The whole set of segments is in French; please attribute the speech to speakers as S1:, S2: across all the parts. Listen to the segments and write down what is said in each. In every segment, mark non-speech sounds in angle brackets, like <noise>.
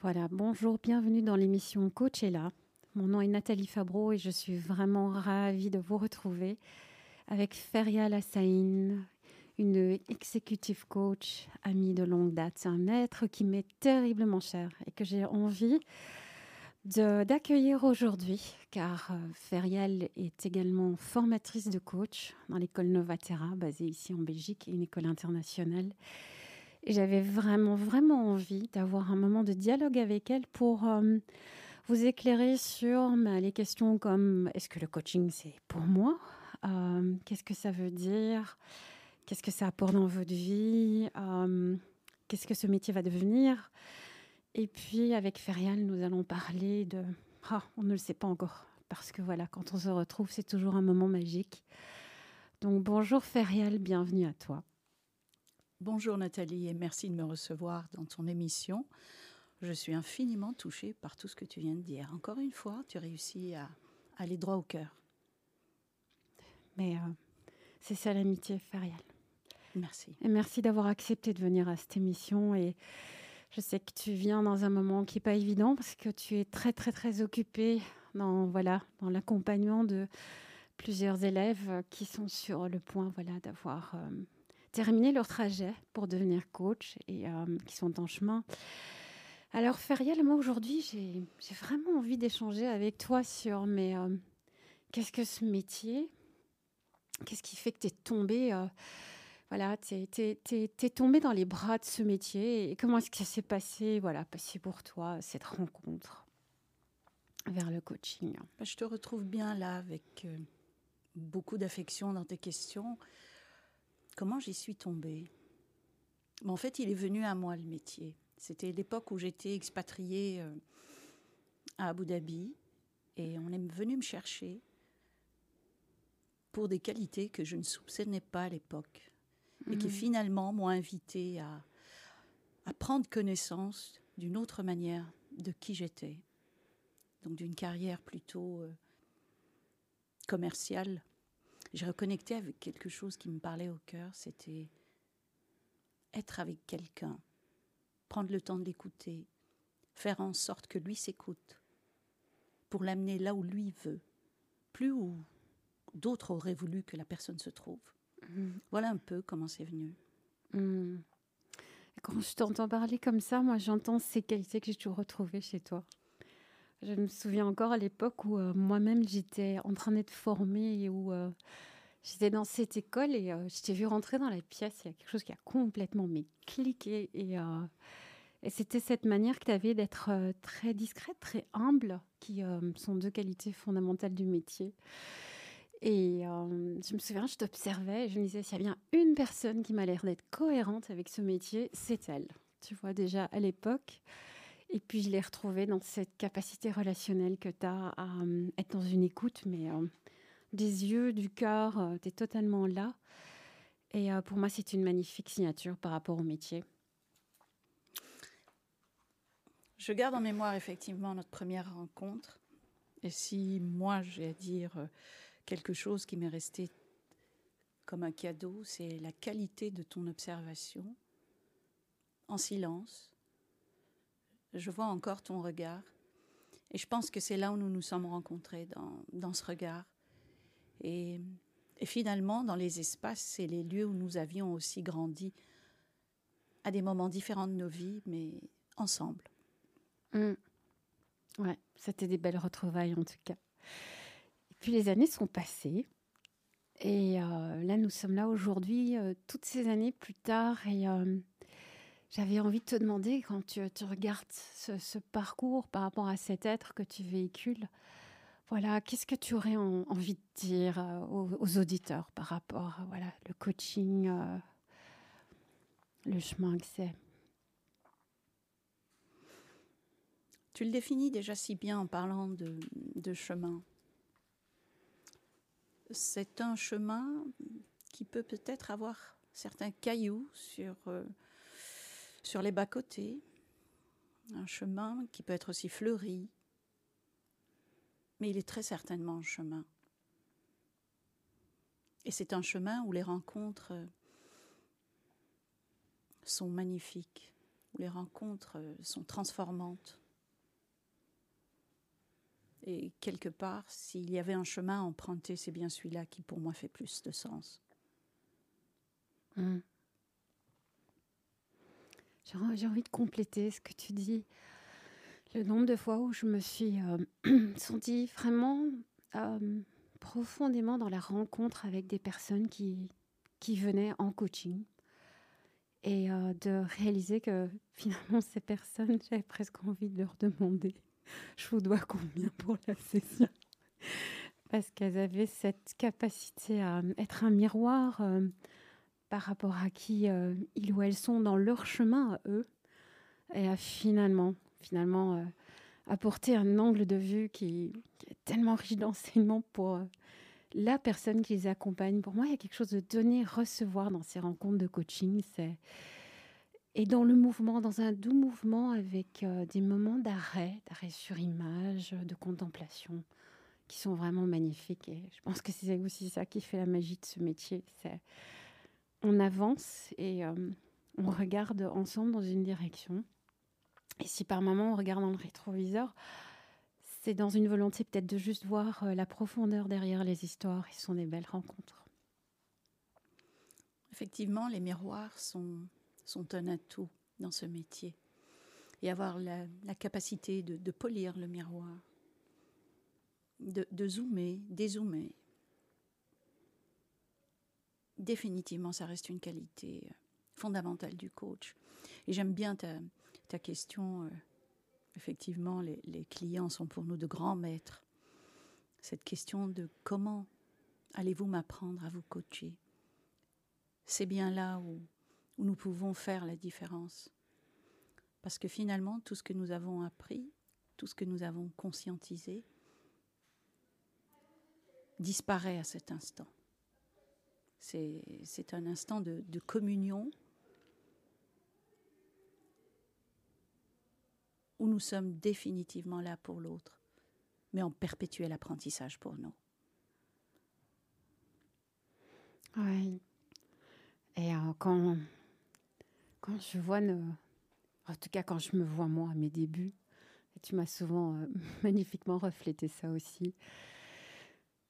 S1: Voilà, bonjour, bienvenue dans l'émission Coachella. Mon nom est Nathalie Fabreau et je suis vraiment ravie de vous retrouver avec Feria Lassaïn, une executive coach, amie de longue date. C'est un être qui m'est terriblement cher et que j'ai envie d'accueillir aujourd'hui, car euh, Ferial est également formatrice de coach dans l'école Novatera, basée ici en Belgique, une école internationale. J'avais vraiment, vraiment envie d'avoir un moment de dialogue avec elle pour euh, vous éclairer sur bah, les questions comme est-ce que le coaching c'est pour moi? Euh, Qu'est-ce que ça veut dire? Qu'est-ce que ça apporte dans votre vie? Euh, Qu'est-ce que ce métier va devenir? Et puis avec Ferial, nous allons parler de... Ah, on ne le sait pas encore, parce que voilà, quand on se retrouve, c'est toujours un moment magique. Donc bonjour Ferial, bienvenue à toi.
S2: Bonjour Nathalie et merci de me recevoir dans ton émission. Je suis infiniment touchée par tout ce que tu viens de dire. Encore une fois, tu réussis à aller droit au cœur.
S1: Mais euh, c'est ça l'amitié fériale.
S2: Merci.
S1: Et merci d'avoir accepté de venir à cette émission. Et je sais que tu viens dans un moment qui n'est pas évident parce que tu es très, très, très occupée dans, voilà, dans l'accompagnement de plusieurs élèves qui sont sur le point voilà, d'avoir. Euh, terminé leur trajet pour devenir coach et euh, qui sont en chemin. Alors, Feriel, moi aujourd'hui, j'ai vraiment envie d'échanger avec toi sur mais euh, qu'est-ce que ce métier? Qu'est-ce qui fait que tu es tombé euh, voilà, tu es, dans les bras de ce métier et comment est-ce que ça s'est passé, voilà, passé pour toi cette rencontre vers le coaching?
S2: Bah, Je te retrouve bien là avec beaucoup d'affection dans tes questions. Comment j'y suis tombée? En fait, il est venu à moi le métier. C'était l'époque où j'étais expatriée euh, à Abu Dhabi et on est venu me chercher pour des qualités que je ne soupçonnais pas à l'époque et qui mhm. finalement m'ont invité à, à prendre connaissance d'une autre manière de qui j'étais. Donc d'une carrière plutôt euh, commerciale j'ai reconnecté avec quelque chose qui me parlait au cœur, c'était être avec quelqu'un, prendre le temps de l'écouter, faire en sorte que lui s'écoute, pour l'amener là où lui veut, plus où d'autres auraient voulu que la personne se trouve. Mm. Voilà un peu comment c'est venu.
S1: Mm. Quand je t'entends parler comme ça, moi j'entends ces qualités que j'ai toujours retrouvées chez toi. Je me souviens encore à l'époque où euh, moi-même j'étais en train d'être formée et où euh, j'étais dans cette école et euh, je t'ai vu rentrer dans la pièce. Il y a quelque chose qui a complètement mais cliqué et, et c'était cette manière que tu avais d'être très discrète, très humble, qui sont deux qualités fondamentales du métier. Et je me souviens, je t'observais et je me disais, s'il y a bien une personne qui m'a l'air d'être cohérente avec ce métier, c'est elle. Tu vois, déjà à l'époque. Et puis je l'ai retrouvé dans cette capacité relationnelle que tu as à euh, être dans une écoute, mais euh, des yeux, du cœur, euh, tu es totalement là. Et pour moi, c'est une magnifique signature par rapport au métier.
S2: Je garde en mémoire effectivement notre première rencontre. Et si moi j'ai à dire quelque chose qui m'est resté comme un cadeau, c'est la qualité de ton observation en silence, je vois encore ton regard. Et je pense que c'est là où nous nous sommes rencontrés, dans, dans ce regard. Et, finalement, dans les espaces, c'est les lieux où nous avions aussi grandi à des moments différents de nos vies, mais ensemble.
S1: Mmh. Ouais, c'était des belles retrouvailles en tout cas. Et puis les années sont passées. Et euh, là, nous sommes là aujourd'hui, euh, toutes ces années plus tard. Et euh, j'avais envie de te demander, quand tu, regardes ce, parcours par rapport à cet être que tu véhicules, voilà, qu'est-ce que tu aurais envie de dire euh, aux, auditeurs par rapport à voilà, le coaching, euh, le chemin que c'est?
S2: Tu le définis déjà si bien en parlant de, chemin. C'est un chemin qui peut peut-être avoir certains cailloux sur... Euh, sur les bas-côtés, un chemin qui peut être aussi fleuri, mais il est très certainement un chemin. Et c'est un chemin où les rencontres sont magnifiques, où les rencontres sont transformantes. Et quelque part, s'il y avait un chemin à emprunter, c'est bien celui-là qui pour moi fait plus de sens.
S1: Hmm. J'ai envie de compléter ce que tu dis. Le nombre de fois où je me suis euh, <clears throat> sentie vraiment euh, profondément dans la rencontre avec des personnes qui, qui venaient en coaching et euh, de réaliser que <laughs> finalement ces personnes, <laughs> j'avais presque envie de leur demander <laughs> je vous dois combien pour la session? Parce qu'elles avaient cette capacité à être un miroir par rapport à qui euh, ils ou elles sont dans leur chemin à eux et à finalement, finalement euh, apporter un angle de vue qui, est tellement riche d'enseignements pour euh, la personne qui les accompagne. Pour moi, il y a quelque chose de donner, recevoir dans ces rencontres de coaching. C'est et dans le mouvement, dans un doux mouvement avec des moments d'arrêt, d'arrêt sur image, de contemplation, qui sont vraiment magnifiques. Et je pense que c'est aussi ça qui fait la magie de ce métier. C'est on avance et euh, on regarde ensemble dans une direction. Et si par moment on regarde dans le rétroviseur, c'est dans une volonté peut-être de juste voir euh, la profondeur derrière les histoires ce sont des belles rencontres.
S2: Effectivement, les miroirs sont, sont un atout dans ce métier. Et avoir la, capacité de, polir le miroir, de, de zoomer, dézoomer, définitivement, ça reste une qualité euh, fondamentale du coach. Et j'aime bien ta, ta question. Euh, effectivement, les, clients sont pour nous de grands maîtres. Cette question de comment allez-vous m'apprendre à vous coacher? C'est bien là où nous pouvons faire la différence. Parce que finalement, tout ce que nous avons appris, tout ce que nous avons conscientisé, disparaît à cet instant. C'est un instant de, communion où nous sommes définitivement là pour l'autre, mais en perpétuel apprentissage pour nous.
S1: Oui. Et euh, quand, quand je vois, nos, en tout cas quand je me vois moi à mes débuts, tu m'as souvent euh, <laughs> magnifiquement reflété ça aussi,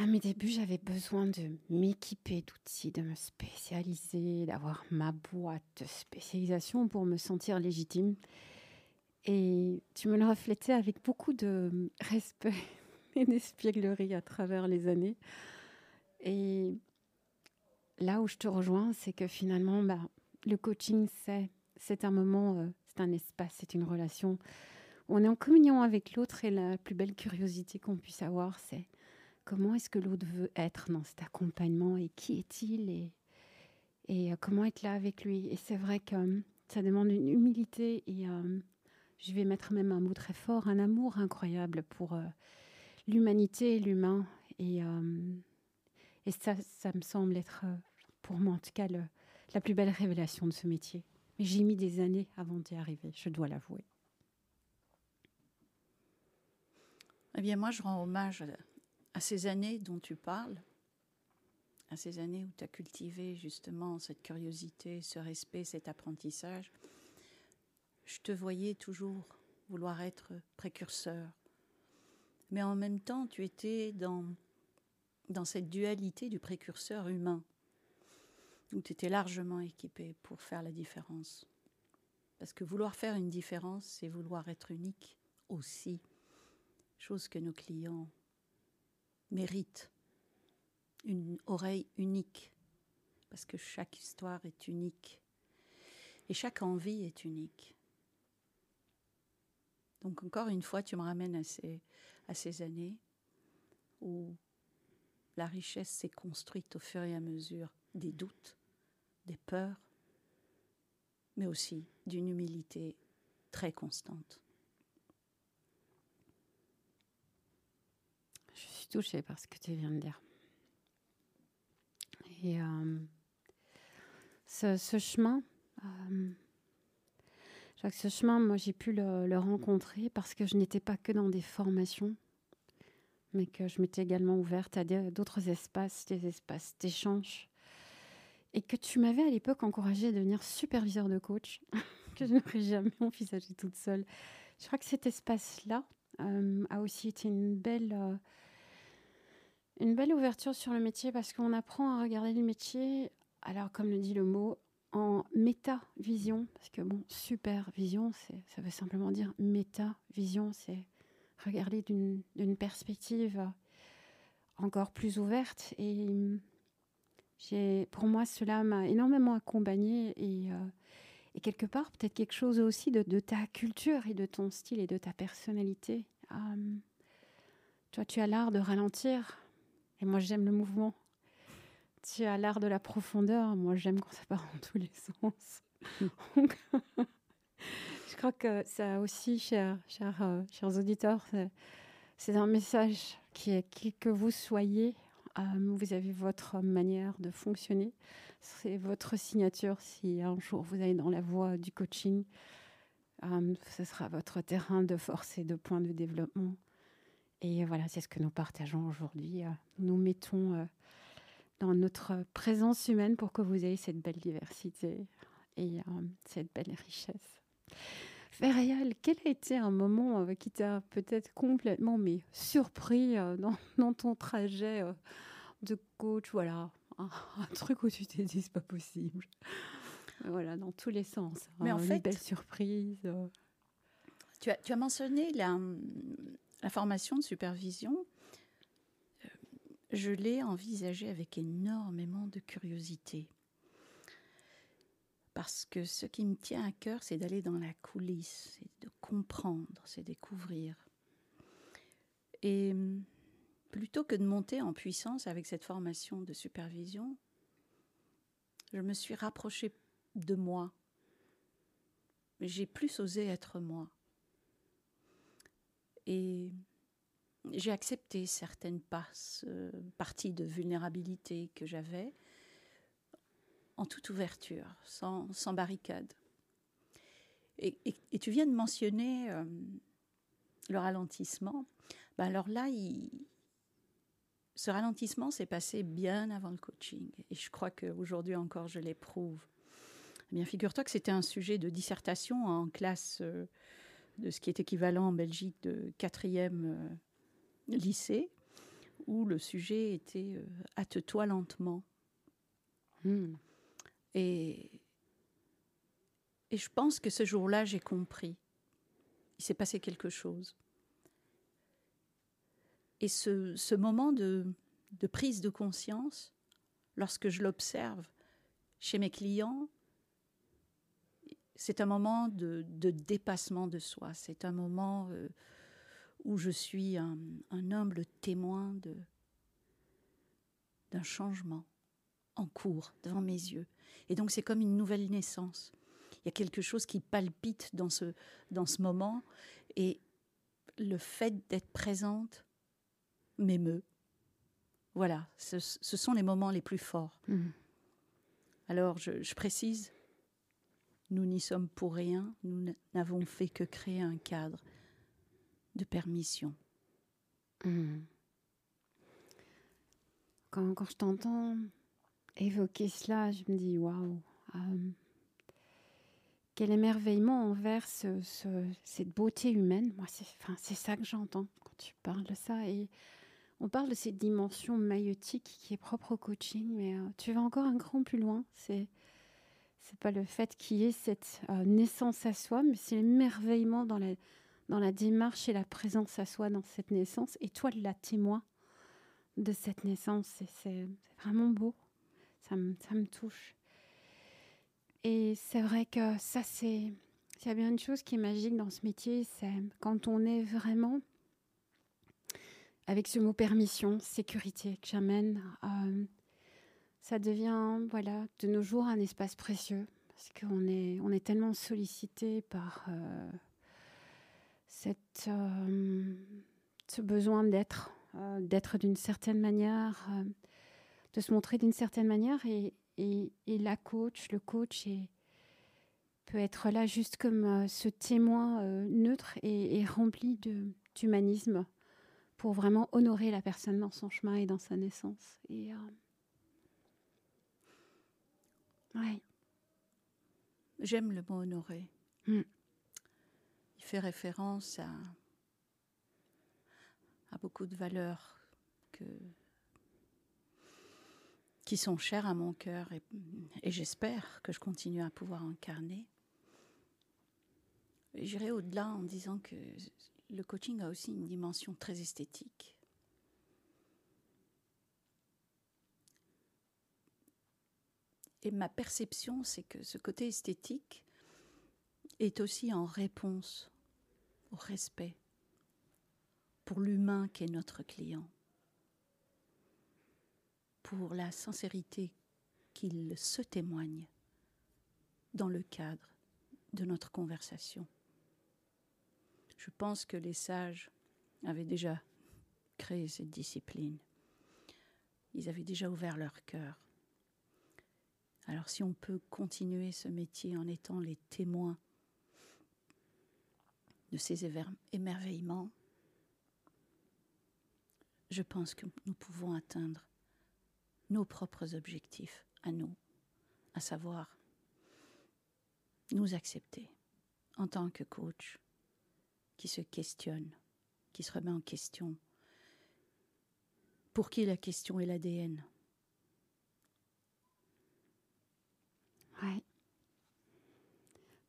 S1: à mes débuts, j'avais besoin de m'équiper d'outils, de me spécialiser, d'avoir ma boîte de spécialisation pour me sentir légitime. Et tu me le reflétais avec beaucoup de respect <laughs> et d'espièglerie à travers les années. Et là où je te rejoins, c'est que finalement, bah, le coaching, c'est, un moment, euh, c'est un espace, c'est une relation. On est en communion avec l'autre et la plus belle curiosité qu'on puisse avoir, c'est comment est-ce que l'autre veut être dans cet accompagnement et qui est-il et, et euh, comment être là avec lui? Et c'est vrai que euh, ça demande une humilité et euh, je vais mettre même un mot très fort, un amour incroyable pour l'humanité et l'humain. Et, et ça, ça me semble être, pour moi en tout cas, la plus belle révélation de ce métier. Mais j'ai mis des années avant d'y arriver, je dois l'avouer.
S2: Eh bien, moi, je rends hommage à ces années dont tu parles, à ces années où tu as cultivé justement cette curiosité, ce respect, cet apprentissage, je te voyais toujours vouloir être précurseur. Mais en même temps, tu étais dans, dans cette dualité du précurseur humain, où tu étais largement équipé pour faire la différence. Parce que vouloir faire une différence, c'est vouloir être unique aussi, chose que nos clients mérite une oreille unique, parce que chaque histoire est unique et chaque envie est unique. Donc encore une fois, tu me ramènes à ces, ces années où la richesse s'est construite au fur et à mesure des doutes, des peurs, mais aussi d'une humilité très constante.
S1: Touchée par ce que tu viens de dire. Et euh, ce, chemin, euh, ce chemin, moi j'ai pu le, rencontrer parce que je n'étais pas que dans des formations, mais que je m'étais également ouverte à d'autres espaces, des espaces d'échange. Et que tu m'avais à l'époque encouragé à devenir superviseur de coach. <laughs> que je n'aurais jamais envisagé toute seule. Je crois que cet espace-là euh, a aussi été une belle, euh, une belle ouverture sur le métier parce qu'on apprend à regarder le métier, alors comme le dit le mot, en méta-vision. Parce que bon, supervision, ça veut simplement dire méta-vision, c'est regarder d'une perspective encore plus ouverte. Et pour moi, cela m'a énormément accompagnée et, euh, quelque part, peut-être quelque chose aussi de, ta culture et de ton style et de ta personnalité. Euh, toi, tu as l'art de ralentir et moi, j'aime le mouvement. Tu as l'art de la profondeur. Moi, j'aime quand ça part <laughs> en tous les sens. <laughs> je crois que ça aussi, chers, euh, auditeurs, c'est un message qui est qui que vous soyez, euh, vous avez votre manière de fonctionner. C'est votre signature si un jour vous allez dans la voie du coaching. Euh, ce sera votre terrain de force et de point de développement. Et voilà, c'est ce que nous partageons aujourd'hui. Euh, nous mettons dans notre présence humaine pour que vous ayez cette belle diversité et cette belle richesse. Férial, quel a été un moment euh, qui t'a peut-être complètement mais surpris euh, dans, <laughs> ton trajet euh, de coach? Voilà, un, truc où tu t'es dit c'est pas possible. Voilà, dans tous les sens.
S2: Mais en fait,
S1: une belle surprise.
S2: Tu as, tu as mentionné la, la formation de supervision. Je l'ai envisagée avec énormément de curiosité parce que ce qui me tient à cœur, c'est d'aller dans la coulisse, c'est de comprendre, c'est découvrir. Et hum, plutôt que de monter en puissance avec cette formation de supervision, je me suis rapprochée de moi. J'ai plus osé être moi. Et j'ai accepté certaines euh, parties de vulnérabilité que j'avais en toute ouverture, sans, barricade. Et, tu viens de mentionner euh, le ralentissement. Ben alors là, ce ralentissement s'est passé bien avant le coaching. Et je crois qu'aujourd'hui encore, je l'éprouve. Eh bien, figure-toi que c'était un sujet de dissertation en classe euh, de ce qui est équivalent en Belgique de quatrième euh, lycée, où le sujet était Hâte-toi lentement. Hmm. Et, et je pense que ce jour-là, j'ai compris. Il s'est passé quelque chose. Et ce, ce moment de, de, prise de conscience, lorsque je l'observe chez mes clients, c'est un moment de, de, dépassement de soi. C'est un moment euh, où je suis un, un humble témoin d'un changement en cours devant mes yeux. Et donc c'est comme une nouvelle naissance. Il y a quelque chose qui palpite dans ce, dans ce moment et le fait d'être présente m'émeut. Voilà, ce, sont les moments les plus forts. Mmh. Alors je, je précise, nous n'y sommes pour rien, nous n'avons fait que créer un cadre de permission.
S1: Quand, quand je t'entends évoquer cela, je me dis waouh, euh, quel émerveillement envers ce, cette beauté humaine. Moi, c'est enfin, ça que j'entends quand tu parles de ça. Et on parle de cette dimension maïotique qui est propre au coaching, mais euh, tu vas encore un cran plus loin. C'est c'est pas le fait qu'il y ait cette euh, naissance à soi, mais c'est l'émerveillement dans la, dans la démarche et la présence à soi dans cette naissance. Et toi, la témoin de cette naissance, c'est vraiment beau ça me, touche. Et c'est vrai que ça, c'est. Il y a bien une chose qui est magique dans ce métier, c'est quand on est vraiment avec ce mot permission, sécurité que j'amène, euh, ça devient, voilà, de nos jours un espace précieux parce qu'on est, on est tellement sollicité par euh, euh, ce besoin d'être, d'être d'une certaine manière de se montrer d'une certaine manière et, et, la coach, le coach peut être là juste comme euh, ce témoin euh, neutre et, rempli d'humanisme pour vraiment honorer la personne dans son chemin et dans sa naissance. Et, euh,
S2: J'aime le mot honorer. Mm. Il fait référence à, à beaucoup de valeurs que, qui sont chères à mon cœur et, et j'espère que je continue à pouvoir incarner. J'irai au-delà en disant que le coaching a aussi une dimension très esthétique. Et ma perception, c'est que ce côté esthétique est aussi en réponse au respect pour l'humain qui est notre client, pour la sincérité qu'il se témoigne dans le cadre de notre conversation. Je pense que les sages avaient déjà créé cette discipline. Ils avaient déjà ouvert leur cœur. Alors si on peut continuer ce métier en étant les témoins de ces émerveillements, je pense que nous pouvons atteindre nos propres objectifs à nous, à savoir nous accepter en tant que coach qui se questionne, qui se remet en question, pour qui la question est l'ADN.
S1: Ouais.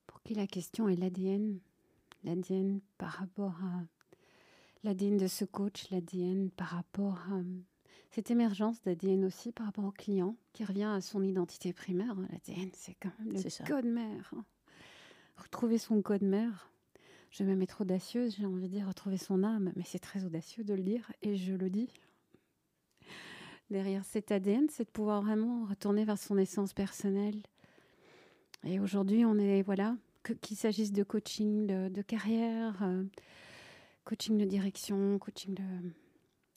S1: Pour qui la question est l'ADN? L'ADN par rapport à l'ADN de ce coach, l'ADN par rapport à cette émergence d'ADN aussi par rapport au client qui revient à son identité primaire. L'ADN, c'est quand même le code mère. Hein. Retrouver son code mère. Je vais même être audacieuse, j'ai envie de dire retrouver son âme, mais c'est très audacieux de le dire et je le dis. Derrière cet ADN, c'est de pouvoir vraiment retourner vers son essence personnelle, et aujourd'hui, on est, voilà, qu'il s'agisse de coaching de, carrière, euh, coaching de direction, coaching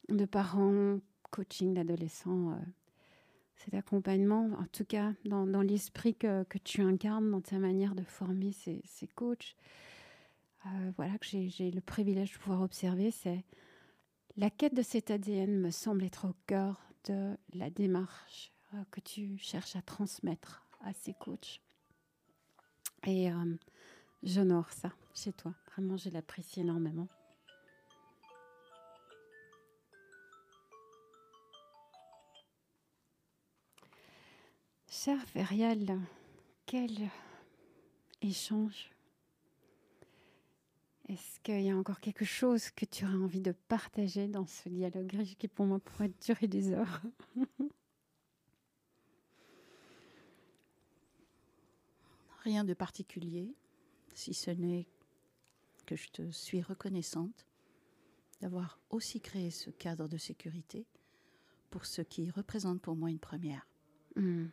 S1: de, parents, coaching d'adolescents, euh, cet accompagnement, en tout cas dans, l'esprit que, tu incarnes, dans ta manière de former ces, ces coachs, euh, voilà, que j'ai le privilège de pouvoir observer, c'est la quête de cet ADN me semble être au cœur de la démarche que tu cherches à transmettre à ces coachs. Et euh, j'honore ça chez toi. Vraiment, je l'apprécie énormément. Cher Ferial, quel échange. Est-ce qu'il y a encore quelque chose que tu aurais envie de partager dans ce dialogue riche qui pour moi pourrait durer des heures? <laughs>
S2: Rien de particulier, si ce n'est que je te suis reconnaissante d'avoir aussi créé ce cadre de sécurité pour ce qui représente pour moi une première. Hmm.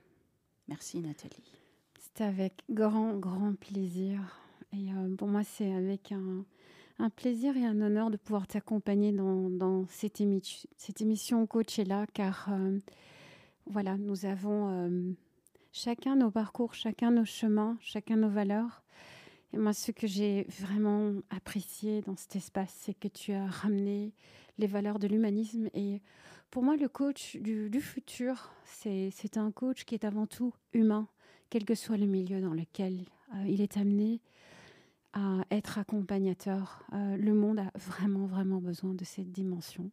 S2: Merci Nathalie.
S1: C'est avec grand, grand plaisir. Et euh, pour moi, c'est avec un, plaisir et un honneur de pouvoir t'accompagner dans, cette, émission Coachella, car euh, voilà, nous avons euh, chacun nos parcours, chacun nos chemins, chacun nos valeurs. Et moi, ce que j'ai vraiment apprécié dans cet espace, c'est que tu as ramené les valeurs de l'humanisme. Et pour moi, le coach du, futur, c'est un coach qui est avant tout humain, quel que soit le milieu dans lequel euh, il est amené à être accompagnateur. Euh, le monde a vraiment, vraiment besoin de cette dimension.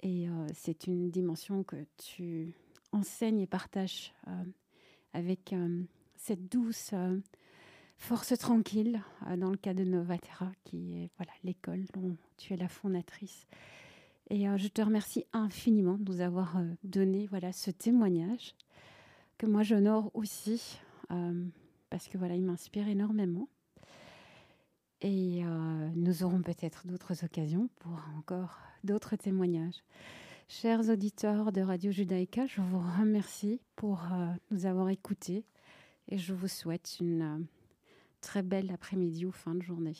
S1: Et euh, c'est une dimension que tu enseignes et partages avec euh, cette douce euh, force tranquille euh, dans le cas de Novatera, qui est voilà l'école dont tu es la fondatrice. Et je te remercie infiniment de nous avoir donné voilà ce témoignage que moi j'honore aussi parce que voilà il m'inspire énormément. Et nous aurons peut-être d'autres occasions pour encore d'autres témoignages. Chers auditeurs de Radio Judaïka, je vous remercie pour euh, nous avoir écoutés et je vous souhaite une euh, très belle après-midi ou fin de journée.